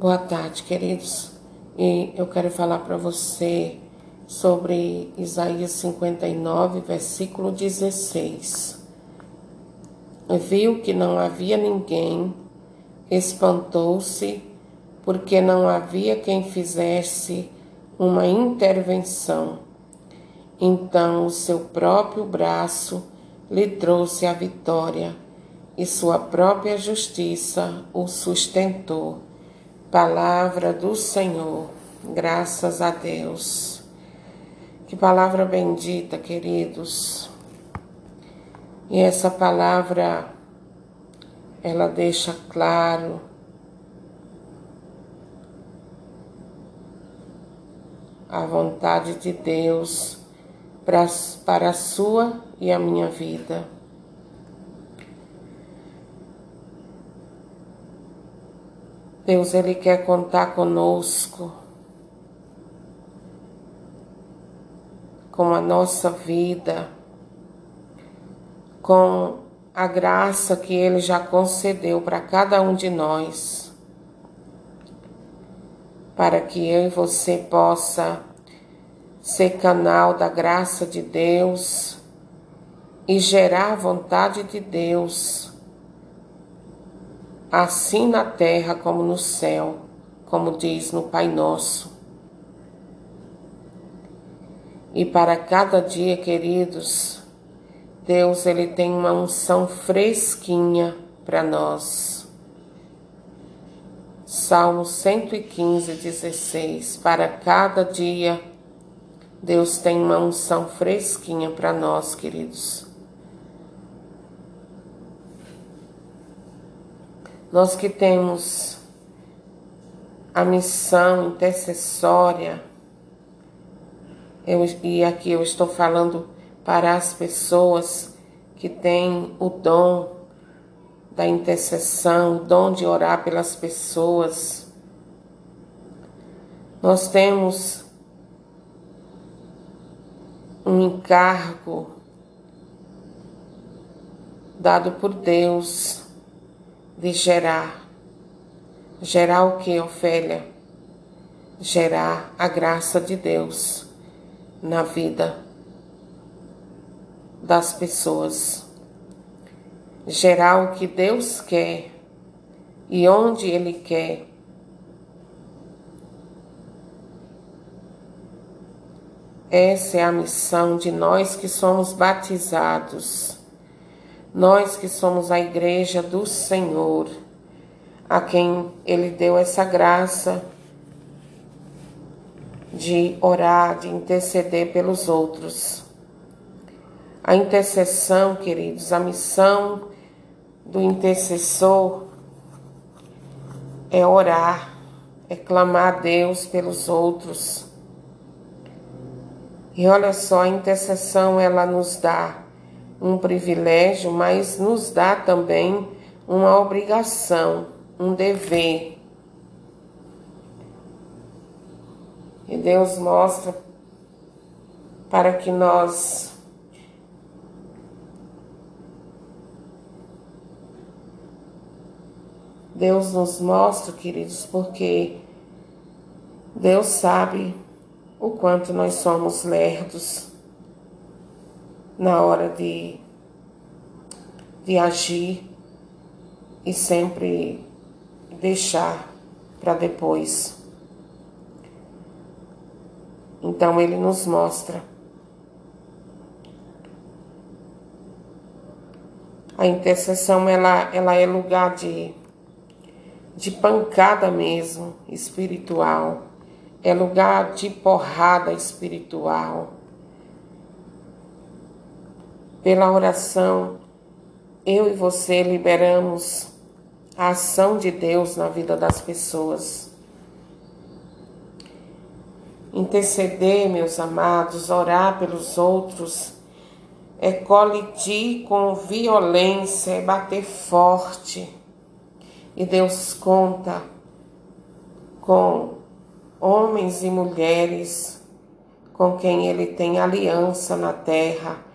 Boa tarde, queridos. E eu quero falar para você sobre Isaías 59, versículo 16. Viu que não havia ninguém, espantou-se, porque não havia quem fizesse uma intervenção. Então o seu próprio braço lhe trouxe a vitória e sua própria justiça o sustentou. Palavra do Senhor, graças a Deus. Que palavra bendita, queridos. E essa palavra, ela deixa claro a vontade de Deus para, para a sua e a minha vida. Deus, Ele quer contar conosco, com a nossa vida, com a graça que Ele já concedeu para cada um de nós, para que eu e você possa ser canal da graça de Deus e gerar a vontade de Deus assim na terra como no céu, como diz no Pai Nosso. E para cada dia, queridos, Deus ele tem uma unção fresquinha para nós. Salmo 115, 16. Para cada dia, Deus tem uma unção fresquinha para nós, queridos. Nós que temos a missão intercessória, eu, e aqui eu estou falando para as pessoas que têm o dom da intercessão, o dom de orar pelas pessoas. Nós temos um encargo dado por Deus de gerar. Gerar o que, Ofélia? Gerar a graça de Deus na vida das pessoas. Gerar o que Deus quer e onde Ele quer. Essa é a missão de nós que somos batizados nós que somos a igreja do Senhor, a quem Ele deu essa graça de orar, de interceder pelos outros. A intercessão, queridos, a missão do intercessor é orar, é clamar a Deus pelos outros. E olha só, a intercessão ela nos dá um privilégio, mas nos dá também uma obrigação, um dever. E Deus mostra para que nós Deus nos mostra, queridos, porque Deus sabe o quanto nós somos lerdos na hora de, de agir e sempre deixar para depois. Então ele nos mostra a intercessão ela, ela é lugar de, de pancada mesmo espiritual, é lugar de porrada espiritual pela oração, eu e você liberamos a ação de Deus na vida das pessoas. Interceder, meus amados, orar pelos outros, é colidir com violência, é bater forte. E Deus conta com homens e mulheres com quem Ele tem aliança na terra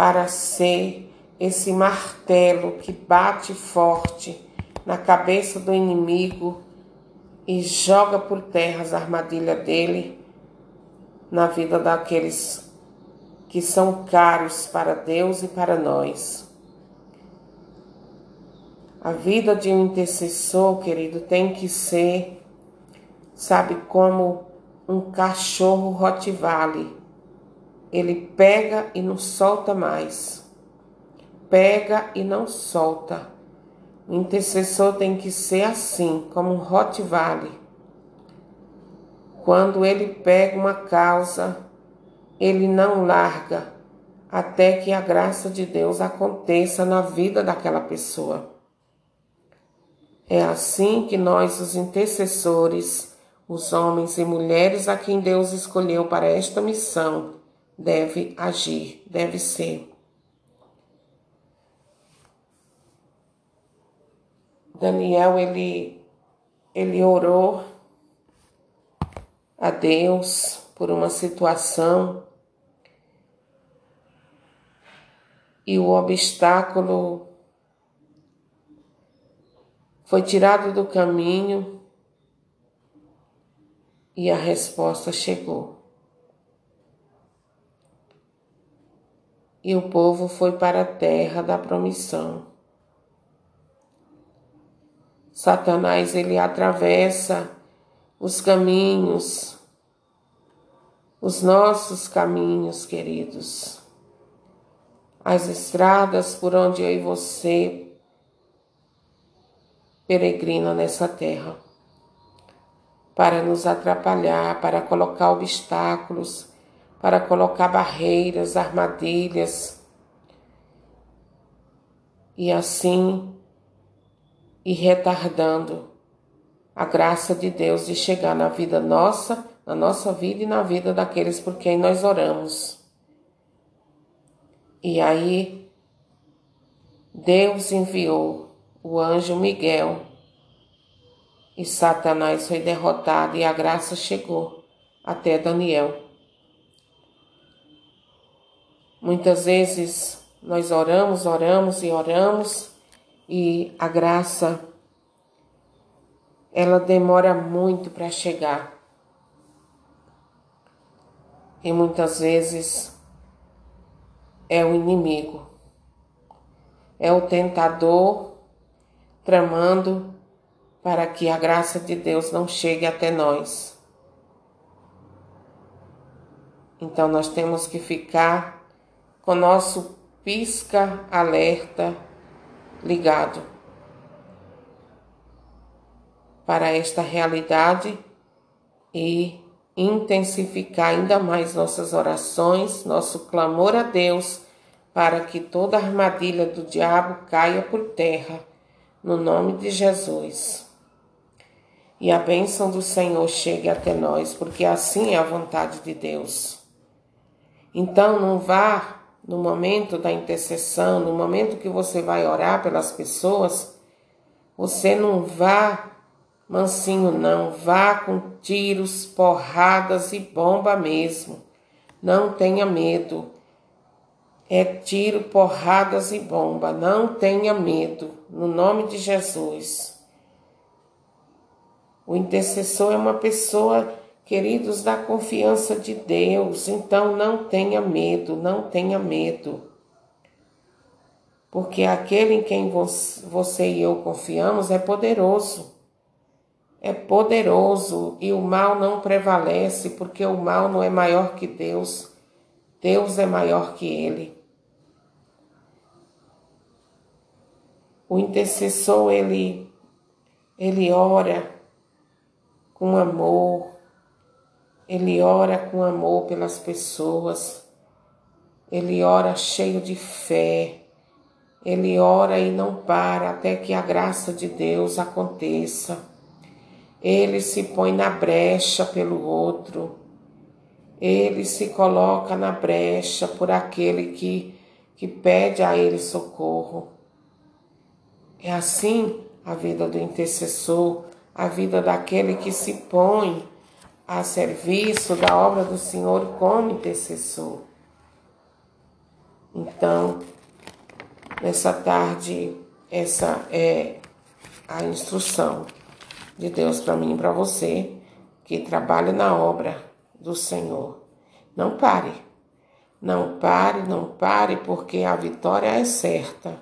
para ser esse martelo que bate forte na cabeça do inimigo e joga por terra as armadilhas dele na vida daqueles que são caros para Deus e para nós. A vida de um intercessor, querido, tem que ser, sabe, como um cachorro Rottweiler. Ele pega e não solta mais. Pega e não solta. O intercessor tem que ser assim, como um Rottweiler. Quando ele pega uma causa, ele não larga até que a graça de Deus aconteça na vida daquela pessoa. É assim que nós, os intercessores, os homens e mulheres a quem Deus escolheu para esta missão, deve agir, deve ser. Daniel, ele, ele orou a Deus por uma situação e o obstáculo foi tirado do caminho e a resposta chegou. E o povo foi para a terra da promissão. Satanás ele atravessa os caminhos, os nossos caminhos, queridos, as estradas por onde eu e você peregrina nessa terra, para nos atrapalhar, para colocar obstáculos, para colocar barreiras, armadilhas, e assim ir retardando a graça de Deus de chegar na vida nossa, na nossa vida e na vida daqueles por quem nós oramos. E aí, Deus enviou o anjo Miguel. E Satanás foi derrotado e a graça chegou até Daniel. Muitas vezes nós oramos, oramos e oramos e a graça ela demora muito para chegar. E muitas vezes é o inimigo, é o tentador tramando para que a graça de Deus não chegue até nós. Então nós temos que ficar com nosso pisca alerta ligado para esta realidade e intensificar ainda mais nossas orações, nosso clamor a Deus, para que toda armadilha do diabo caia por terra no nome de Jesus. E a bênção do Senhor chegue até nós, porque assim é a vontade de Deus. Então, não vá no momento da intercessão, no momento que você vai orar pelas pessoas, você não vá mansinho, não. Vá com tiros, porradas e bomba mesmo. Não tenha medo é tiro, porradas e bomba. Não tenha medo, no nome de Jesus. O intercessor é uma pessoa, queridos, da confiança de Deus. Então não tenha medo, não tenha medo. Porque aquele em quem você e eu confiamos é poderoso. É poderoso e o mal não prevalece, porque o mal não é maior que Deus. Deus é maior que ele. O intercessor ele ele ora com amor, ele ora com amor pelas pessoas, ele ora cheio de fé, ele ora e não para até que a graça de Deus aconteça. Ele se põe na brecha pelo outro, ele se coloca na brecha por aquele que, que pede a ele socorro. É assim a vida do intercessor, a vida daquele que se põe a serviço da obra do Senhor como intercessor. Então, nessa tarde, essa é a instrução de Deus para mim e para você que trabalha na obra do Senhor. Não pare. Não pare, não pare, porque a vitória é certa.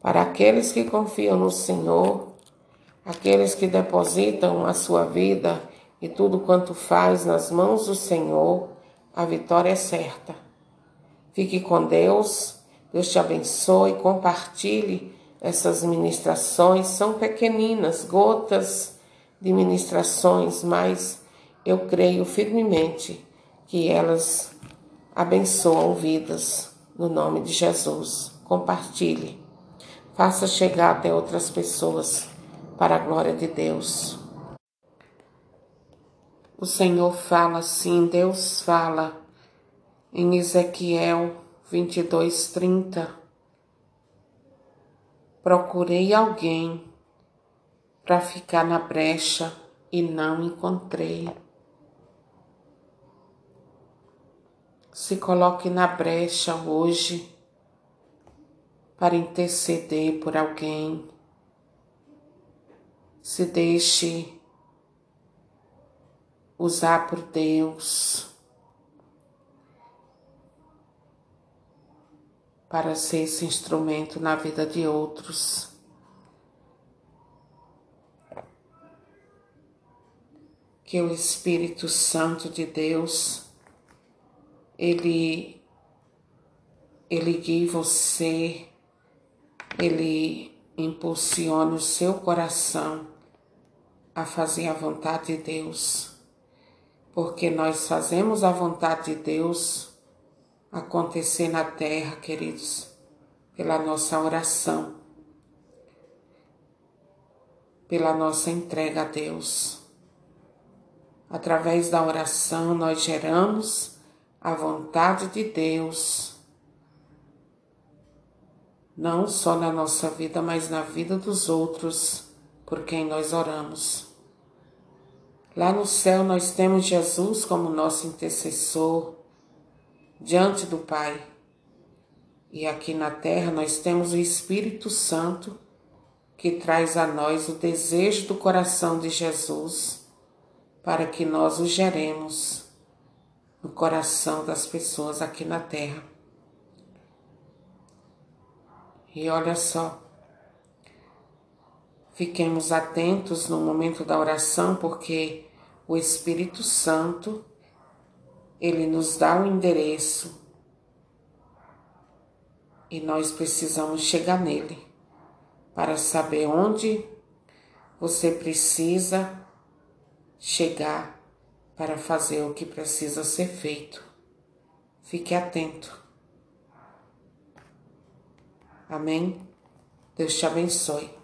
Para aqueles que confiam no Senhor, aqueles que depositam a sua vida e tudo quanto faz nas mãos do Senhor, a vitória é certa. Fique com Deus, Deus te abençoe, compartilhe essas ministrações são pequeninas, gotas de ministrações, mas eu creio firmemente que elas abençoam vidas no nome de Jesus. Compartilhe, faça chegar até outras pessoas para a glória de Deus. O Senhor fala assim, Deus fala em Ezequiel 22, 30 Procurei alguém para ficar na brecha e não encontrei. Se coloque na brecha hoje para interceder por alguém. Se deixe usar por Deus. para ser esse instrumento na vida de outros. Que o Espírito Santo de Deus ele ele guie você, ele impulsione o seu coração a fazer a vontade de Deus. Porque nós fazemos a vontade de Deus acontecer na terra, queridos, pela nossa oração, pela nossa entrega a Deus. Através da oração, nós geramos a vontade de Deus, não só na nossa vida, mas na vida dos outros por quem nós oramos. Lá no céu, nós temos Jesus como nosso intercessor diante do Pai. E aqui na terra nós temos o Espírito Santo que traz a nós o desejo do coração de Jesus para que nós o geremos no coração das pessoas aqui na terra. E olha só, fiquemos atentos no momento da oração, porque o Espírito Santo ele nos dá o endereço e nós precisamos chegar nele para saber onde você precisa chegar para fazer o que precisa ser feito. Fique atento. Amém? Deus te abençoe.